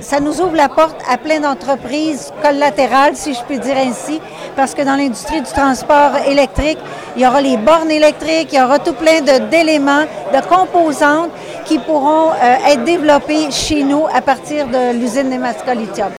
Ça nous ouvre la porte à plein d'entreprises collatérales, si je puis dire ainsi, parce que dans l'industrie du transport électrique, il y aura les bornes électriques, il y aura tout plein d'éléments, de, composantes qui pourront euh, être développés chez nous à partir de l'usine Nemaska Lithium.